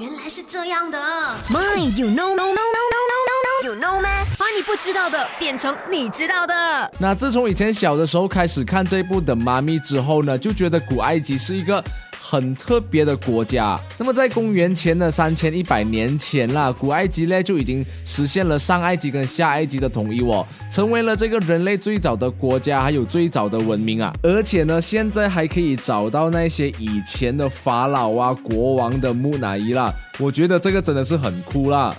原来是这样的。My, you know, no, no, no, no, no, no, you know 吗？把你不知道的变成你知道的。那自从以前小的时候开始看这部的妈咪之后呢，就觉得古埃及是一个。很特别的国家。那么在公元前的三千一百年前啦，古埃及呢就已经实现了上埃及跟下埃及的统一哦，成为了这个人类最早的国家，还有最早的文明啊。而且呢，现在还可以找到那些以前的法老啊、国王的木乃伊啦。我觉得这个真的是很酷啦。